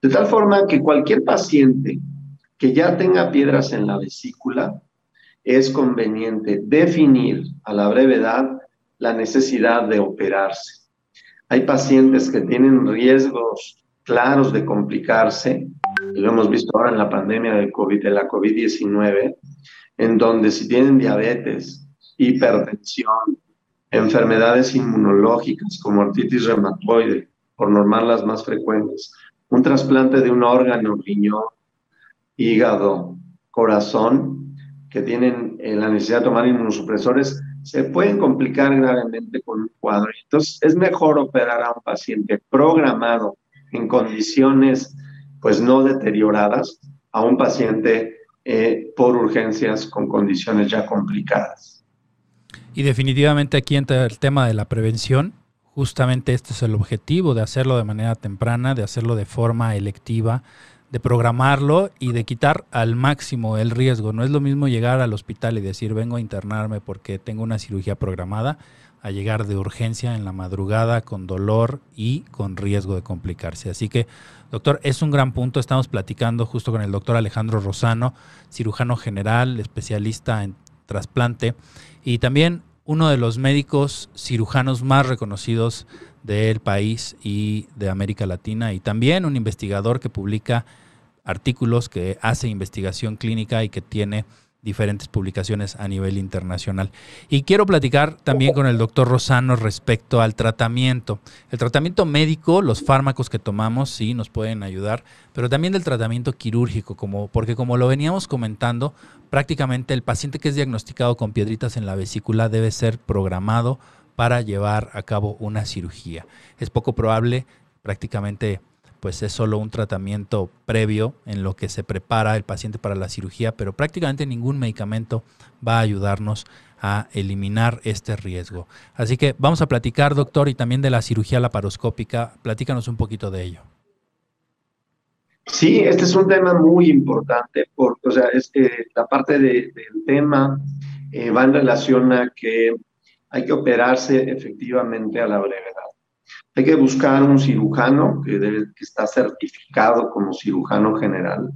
De tal forma que cualquier paciente que ya tenga piedras en la vesícula, es conveniente definir a la brevedad la necesidad de operarse. Hay pacientes que tienen riesgos claros de complicarse, lo hemos visto ahora en la pandemia del COVID, de la COVID-19, en donde si tienen diabetes, hipertensión, enfermedades inmunológicas como artritis reumatoide, por normal las más frecuentes, un trasplante de un órgano, riñón, hígado, corazón, que tienen eh, la necesidad de tomar inmunosupresores, se pueden complicar gravemente con un cuadro. Entonces, es mejor operar a un paciente programado en condiciones pues no deterioradas a un paciente eh, por urgencias con condiciones ya complicadas. Y definitivamente aquí entra el tema de la prevención. Justamente este es el objetivo de hacerlo de manera temprana, de hacerlo de forma electiva, de programarlo y de quitar al máximo el riesgo. No es lo mismo llegar al hospital y decir vengo a internarme porque tengo una cirugía programada, a llegar de urgencia en la madrugada con dolor y con riesgo de complicarse. Así que, doctor, es un gran punto. Estamos platicando justo con el doctor Alejandro Rosano, cirujano general, especialista en trasplante y también uno de los médicos cirujanos más reconocidos del país y de América Latina y también un investigador que publica artículos, que hace investigación clínica y que tiene diferentes publicaciones a nivel internacional. Y quiero platicar también con el doctor Rosano respecto al tratamiento. El tratamiento médico, los fármacos que tomamos, sí, nos pueden ayudar, pero también del tratamiento quirúrgico, como, porque como lo veníamos comentando, prácticamente el paciente que es diagnosticado con piedritas en la vesícula debe ser programado para llevar a cabo una cirugía. Es poco probable, prácticamente pues es solo un tratamiento previo en lo que se prepara el paciente para la cirugía, pero prácticamente ningún medicamento va a ayudarnos a eliminar este riesgo. Así que vamos a platicar, doctor, y también de la cirugía laparoscópica. Platícanos un poquito de ello. Sí, este es un tema muy importante, porque, o sea, es, la parte del tema eh, va en relación a que hay que operarse efectivamente a la brevedad. Hay que buscar un cirujano que, está certificado como cirujano general.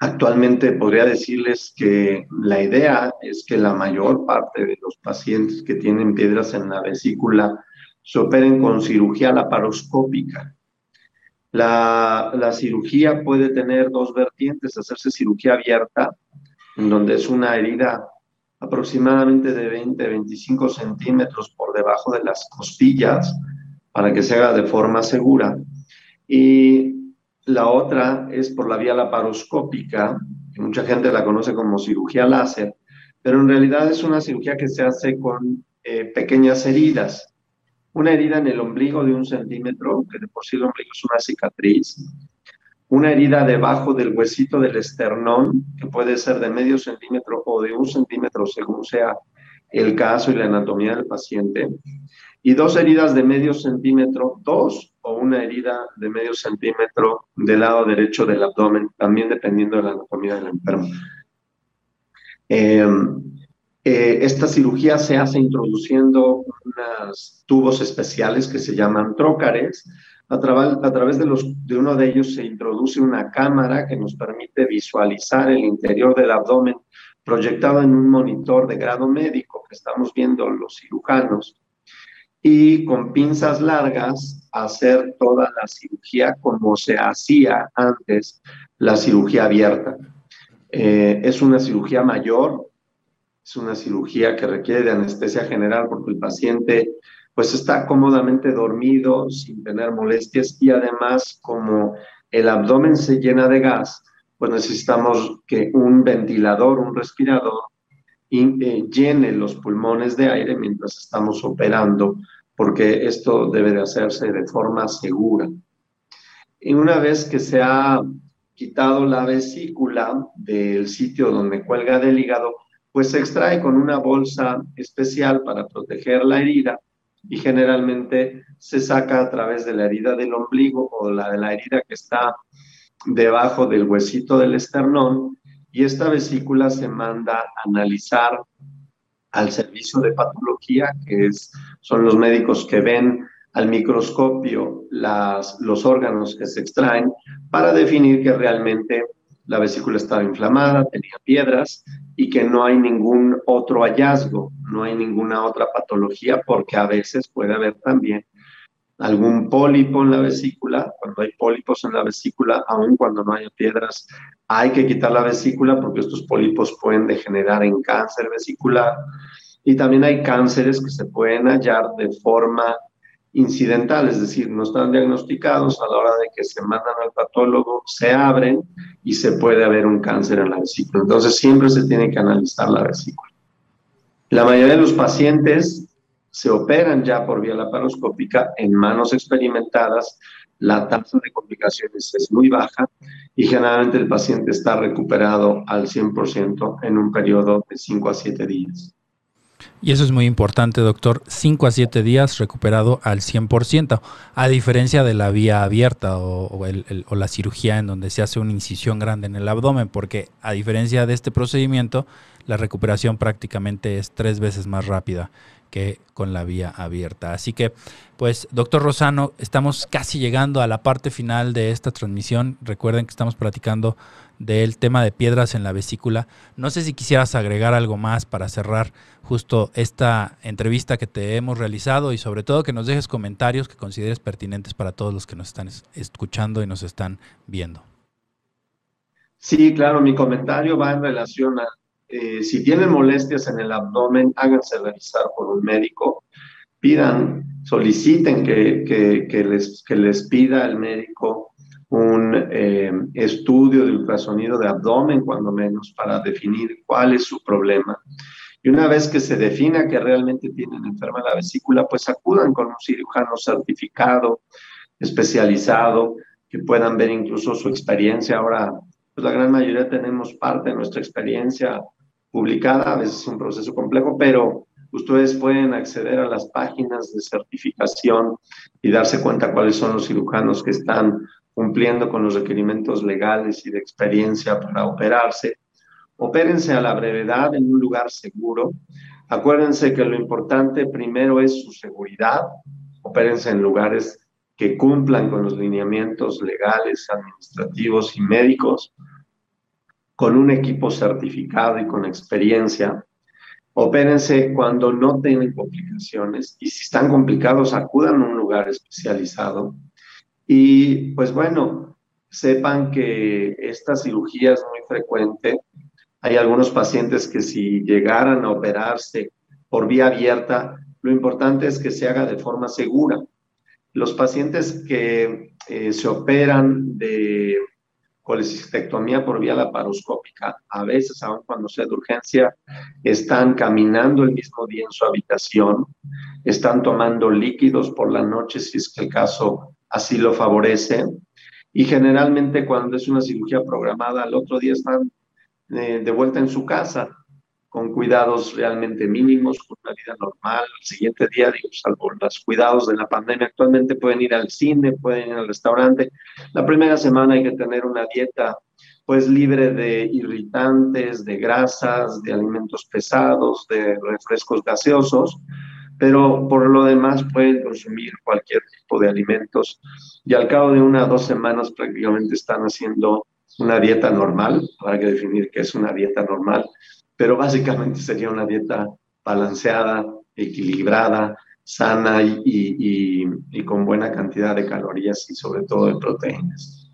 Actualmente podría decirles que la idea es que la mayor parte de los pacientes que tienen piedras en la vesícula se operen con cirugía laparoscópica. La, la, cirugía puede tener dos vertientes, hacerse cirugía abierta, en donde es una herida aproximadamente de 20, 25 centímetros por debajo de las costillas para que se haga de forma segura. Y la otra es por la vía laparoscópica, que mucha gente la conoce como cirugía láser, pero en realidad es una cirugía que se hace con eh, pequeñas heridas. Una herida en el ombligo de un centímetro, que de por sí el ombligo es una cicatriz, una herida debajo del huesito del esternón, que puede ser de medio centímetro o de un centímetro, según sea el caso y la anatomía del paciente, y dos heridas de medio centímetro, dos o una herida de medio centímetro del lado derecho del abdomen, también dependiendo de la anatomía del enfermo. Eh, eh, esta cirugía se hace introduciendo unos tubos especiales que se llaman trócares, a, través de, los, de uno de ellos se introduce una cámara que nos permite visualizar el interior del abdomen proyectado en un monitor de grado médico que estamos viendo los cirujanos y con pinzas largas hacer toda la cirugía como se hacía antes la cirugía abierta. Eh, es una cirugía mayor, es una cirugía que requiere de anestesia general porque el paciente pues está cómodamente dormido sin tener molestias y además como el abdomen se llena de gas, pues necesitamos que un ventilador, un respirador, eh, llene los pulmones de aire mientras estamos operando, porque esto debe de hacerse de forma segura. Y una vez que se ha quitado la vesícula del sitio donde cuelga del hígado, pues se extrae con una bolsa especial para proteger la herida y generalmente se saca a través de la herida del ombligo o la de la herida que está debajo del huesito del esternón y esta vesícula se manda a analizar al servicio de patología, que es, son los médicos que ven al microscopio las, los órganos que se extraen para definir que realmente la vesícula estaba inflamada, tenía piedras y que no hay ningún otro hallazgo, no hay ninguna otra patología, porque a veces puede haber también algún pólipo en la vesícula. Cuando hay pólipos en la vesícula, aun cuando no haya piedras, hay que quitar la vesícula porque estos pólipos pueden degenerar en cáncer vesicular. Y también hay cánceres que se pueden hallar de forma incidental, es decir, no están diagnosticados a la hora de que se mandan al patólogo, se abren y se puede haber un cáncer en la vesícula. Entonces siempre se tiene que analizar la vesícula. La mayoría de los pacientes se operan ya por vía laparoscópica en manos experimentadas, la tasa de complicaciones es muy baja y generalmente el paciente está recuperado al 100% en un periodo de 5 a 7 días. Y eso es muy importante, doctor. 5 a 7 días recuperado al 100%, a diferencia de la vía abierta o, la cirugía en donde se hace una incisión grande en el abdomen, porque a diferencia de este procedimiento, la recuperación prácticamente es tres veces más rápida que con la vía abierta. Así que, pues, doctor Rosano, estamos casi llegando a la parte final de esta transmisión. Recuerden que estamos platicando del tema de piedras en la vesícula. No sé si quisieras agregar algo más para cerrar justo esta entrevista que te hemos realizado y sobre todo que nos dejes comentarios que consideres pertinentes para todos los que nos están escuchando y nos están viendo. Sí, claro, mi comentario va en relación a eh, si tienen molestias en el abdomen, háganse revisar por un médico, pidan, soliciten que, les, que les pida el médico un eh, estudio de ultrasonido de abdomen, cuando menos, para definir cuál es su problema. Y una vez que se defina que realmente tienen enferma la vesícula, pues acudan con un cirujano certificado, especializado, que puedan ver incluso su experiencia. Ahora, pues la gran mayoría tenemos parte de nuestra experiencia publicada, a veces es un proceso complejo, pero ustedes pueden acceder a las páginas de certificación y darse cuenta cuáles son los cirujanos que están cumpliendo con los requerimientos legales y de experiencia para operarse. Opérense a la brevedad en un lugar seguro. Acuérdense que lo importante primero es su seguridad. Opérense en lugares que cumplan con los lineamientos legales, administrativos y médicos, con un equipo certificado y con experiencia. Opérense cuando no tienen complicaciones y si están complicados, acudan a un lugar especializado. Y pues bueno, sepan que esta cirugía es muy frecuente. Hay algunos pacientes que si llegaran a operarse por vía abierta, lo importante es que se haga de forma segura. Los pacientes que eh, se operan de colecistectomía por vía laparoscópica, a veces, aun cuando sea de urgencia, están caminando el mismo día en su habitación, están tomando líquidos por la noche si es que el caso así lo favorece. y generalmente cuando es una cirugía programada, al otro día están eh, de vuelta en su casa con cuidados realmente mínimos, con una vida normal. El siguiente día, digo, salvo los cuidados de la pandemia, actualmente pueden ir al cine, pueden ir al restaurante. La primera semana hay que tener una dieta pues libre de irritantes, de grasas, de alimentos pesados, de refrescos gaseosos, pero por lo demás pueden consumir cualquier tipo de alimentos y al cabo de una o dos semanas prácticamente están haciendo una dieta normal, habrá que definir qué es una dieta normal, pero básicamente sería una dieta balanceada, equilibrada, sana y, con buena cantidad de calorías y sobre todo de proteínas.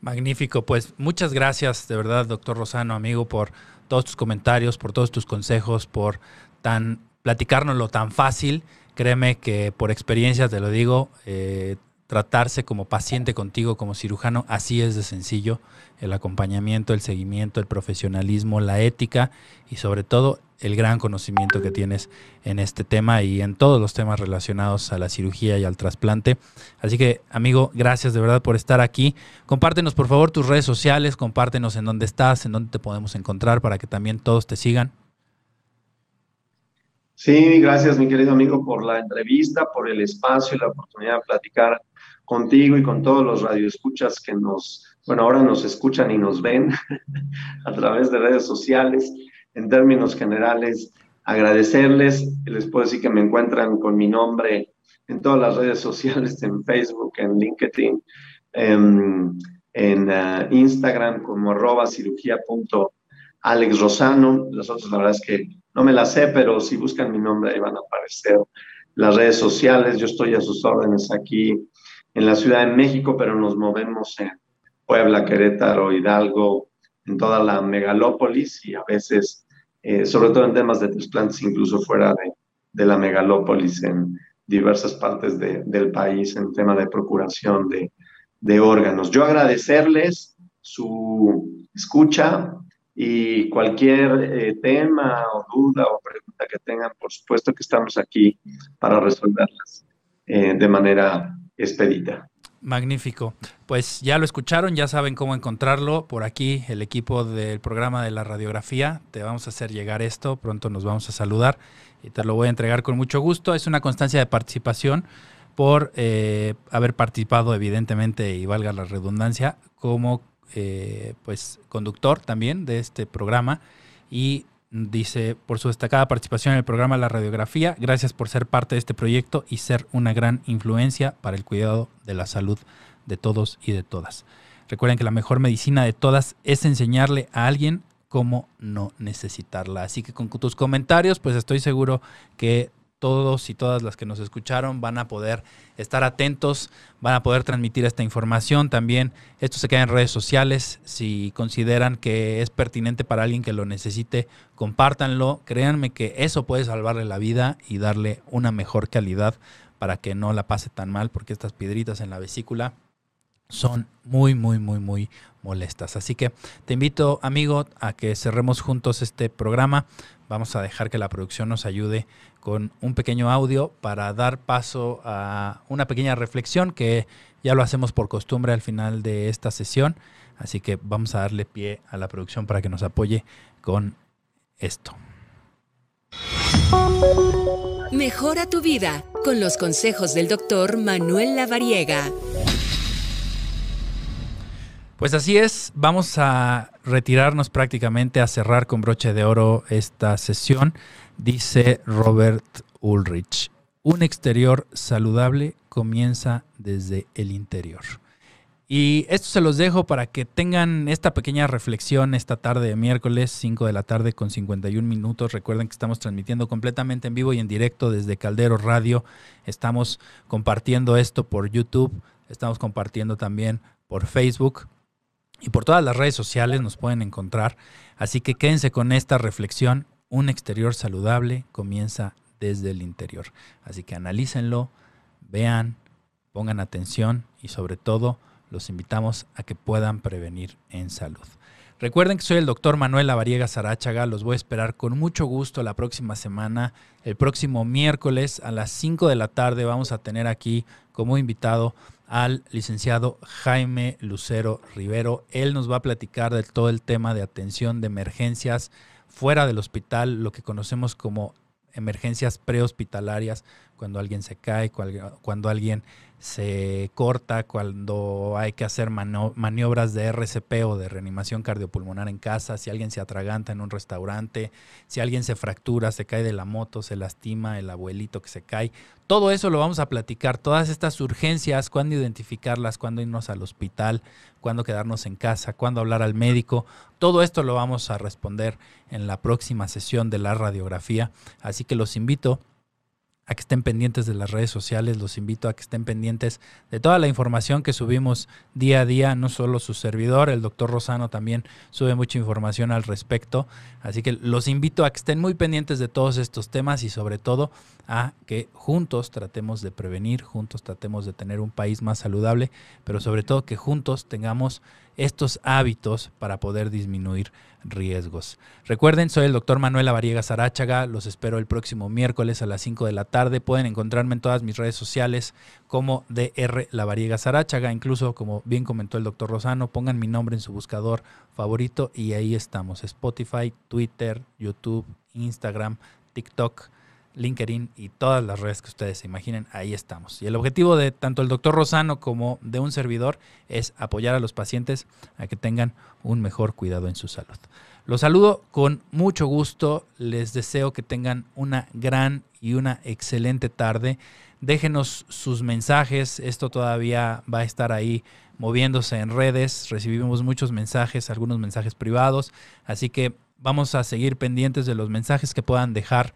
Magnífico, pues muchas gracias de verdad, doctor Rosano, amigo, por todos tus comentarios, por todos tus consejos, por tan platicárnoslo tan fácil. Créeme que por experiencia te lo digo, eh, tratarse como paciente contigo, como cirujano, así es de sencillo. El acompañamiento, el seguimiento, el profesionalismo, la ética y sobre todo el gran conocimiento que tienes en este tema y en todos los temas relacionados a la cirugía y al trasplante. Así que, amigo, gracias de verdad por estar aquí. Compártenos, por favor, tus redes sociales, compártenos en dónde estás, en dónde te podemos encontrar para que también todos te sigan. Sí, gracias, mi querido amigo, por la entrevista, por el espacio y la oportunidad de platicar contigo y con todos los radioescuchas que nos, bueno, ahora nos escuchan y nos ven a través de redes sociales. En términos generales, agradecerles. Les puedo decir que me encuentran con mi nombre en todas las redes sociales, en Facebook, en LinkedIn, en, uh, Instagram como arroba cirugía.alexrosano. Las otras, la verdad es que no me las sé, pero si buscan mi nombre ahí van a aparecer las redes sociales. Yo estoy a sus órdenes aquí en la Ciudad de México, pero nos movemos en Puebla, Querétaro, Hidalgo, en toda la megalópolis y a veces, eh, sobre todo en temas de trasplantes, incluso fuera de, la megalópolis, en diversas partes de, del país, en tema de procuración de órganos. Yo agradecerles su escucha y cualquier eh, tema o duda o pregunta que tengan, por supuesto que estamos aquí para resolverlas eh, de manera expedita. Magnífico. Pues ya lo escucharon, ya saben cómo encontrarlo. Por aquí el equipo del programa de la radiografía. Te vamos a hacer llegar esto. Pronto nos vamos a saludar y te lo voy a entregar con mucho gusto. Es una constancia de participación por eh, haber participado, evidentemente, y valga la redundancia, como eh, pues conductor también de este programa y Dice, por su destacada participación en el programa La Radiografía, gracias por ser parte de este proyecto y ser una gran influencia para el cuidado de la salud de todos y de todas. Recuerden que la mejor medicina de todas es enseñarle a alguien cómo no necesitarla. Así que con tus comentarios, pues estoy seguro que todos y todas las que nos escucharon van a poder estar atentos, van a poder transmitir esta información también. Esto se queda en redes sociales. Si consideran que es pertinente para alguien que lo necesite, compártanlo. Créanme que eso puede salvarle la vida y darle una mejor calidad para que no la pase tan mal, porque estas piedritas en la vesícula son muy, muy, muy, muy molestas. Así que te invito, amigo, a que cerremos juntos este programa. Vamos a dejar que la producción nos ayude con un pequeño audio para dar paso a una pequeña reflexión que ya lo hacemos por costumbre al final de esta sesión. Así que vamos a darle pie a la producción para que nos apoye con esto. Mejora tu vida con los consejos del doctor Manuel Lavariega. Pues así es, vamos a retirarnos prácticamente a cerrar con broche de oro esta sesión, dice Robert Ulrich. Un exterior saludable comienza desde el interior. Y esto se los dejo para que tengan esta pequeña reflexión esta tarde de miércoles, 5 de la tarde con 51 minutos. Recuerden que estamos transmitiendo completamente en vivo y en directo desde Caldero Radio. Estamos compartiendo esto por YouTube, estamos compartiendo también por Facebook y por todas las redes sociales nos pueden encontrar. Así que quédense con esta reflexión. Un exterior saludable comienza desde el interior. Así que analícenlo, vean, pongan atención y sobre todo los invitamos a que puedan prevenir en salud. Recuerden que soy el doctor Manuel Lavariega Sarachaga. Los voy a esperar con mucho gusto la próxima semana. El próximo miércoles a las 5 de la tarde vamos a tener aquí como invitado al licenciado Jaime Lucero Rivero. Él nos va a platicar de todo el tema de atención de emergencias fuera del hospital, lo que conocemos como emergencias prehospitalarias, cuando alguien se cae, cuando alguien se corta cuando hay que hacer maniobras de RCP o de reanimación cardiopulmonar en casa, si alguien se atraganta en un restaurante, si alguien se fractura, se cae de la moto, se lastima, el abuelito que se cae. Todo eso lo vamos a platicar, todas estas urgencias, cuándo identificarlas, cuándo irnos al hospital, cuándo quedarnos en casa, cuándo hablar al médico. Todo esto lo vamos a responder en la próxima sesión de la radiografía. Así que los invito a que estén pendientes de las redes sociales, los invito a que estén pendientes de toda la información que subimos día a día, no solo su servidor, el doctor Rosano también sube mucha información al respecto, así que los invito a que estén muy pendientes de todos estos temas y sobre todo a que juntos tratemos de prevenir, juntos tratemos de tener un país más saludable, pero sobre todo que juntos tengamos estos hábitos para poder disminuir riesgos. Recuerden, soy el doctor Manuel Avariega Sarachaga, los espero el próximo miércoles a las 5 de la tarde. Pueden encontrarme en todas mis redes sociales como DR Lavariega Sarachaga, incluso como bien comentó el doctor Rosano, pongan mi nombre en su buscador favorito y ahí estamos. Spotify, Twitter, YouTube, Instagram, TikTok. LinkedIn y todas las redes que ustedes se imaginen, ahí estamos. Y el objetivo de tanto el doctor Rosano como de un servidor es apoyar a los pacientes a que tengan un mejor cuidado en su salud. Los saludo con mucho gusto, les deseo que tengan una gran y una excelente tarde. Déjenos sus mensajes, esto todavía va a estar ahí moviéndose en redes, recibimos muchos mensajes, algunos mensajes privados, así que vamos a seguir pendientes de los mensajes que puedan dejar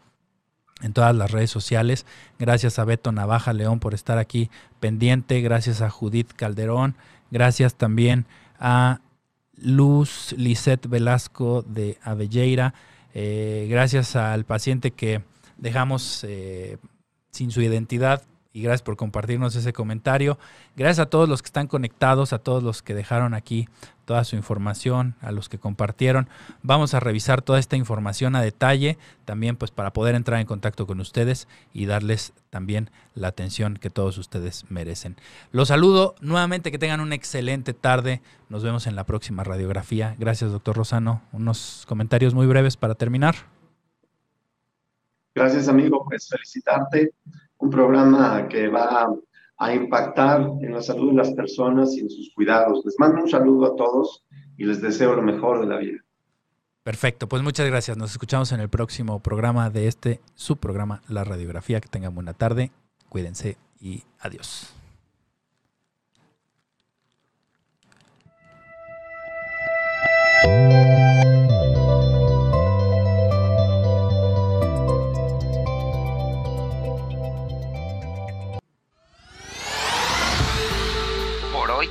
en todas las redes sociales. Gracias a Beto Navaja León por estar aquí pendiente. Gracias a Judith Calderón. Gracias también a Luz Lisette Velasco de Avelleira. Eh, gracias al paciente que dejamos eh, sin su identidad y gracias por compartirnos ese comentario. Gracias a todos los que están conectados, a todos los que dejaron aquí toda su información, a los que compartieron. Vamos a revisar toda esta información a detalle, también pues para poder entrar en contacto con ustedes y darles también la atención que todos ustedes merecen. Los saludo nuevamente, que tengan una excelente tarde. Nos vemos en la próxima radiografía. Gracias, doctor Rosano. Unos comentarios muy breves para terminar. Gracias, amigo. Pues felicitarte un programa que va a impactar en la salud de las personas y en sus cuidados. Les mando un saludo a todos y les deseo lo mejor de la vida. Perfecto, pues muchas gracias. Nos escuchamos en el próximo programa de este, su programa La Radiografía. Que tengan buena tarde, cuídense y adiós.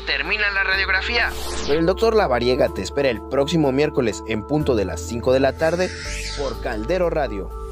Termina la radiografía. El doctor Lavariega te espera el próximo miércoles en punto de las 5 de la tarde por Caldero Radio.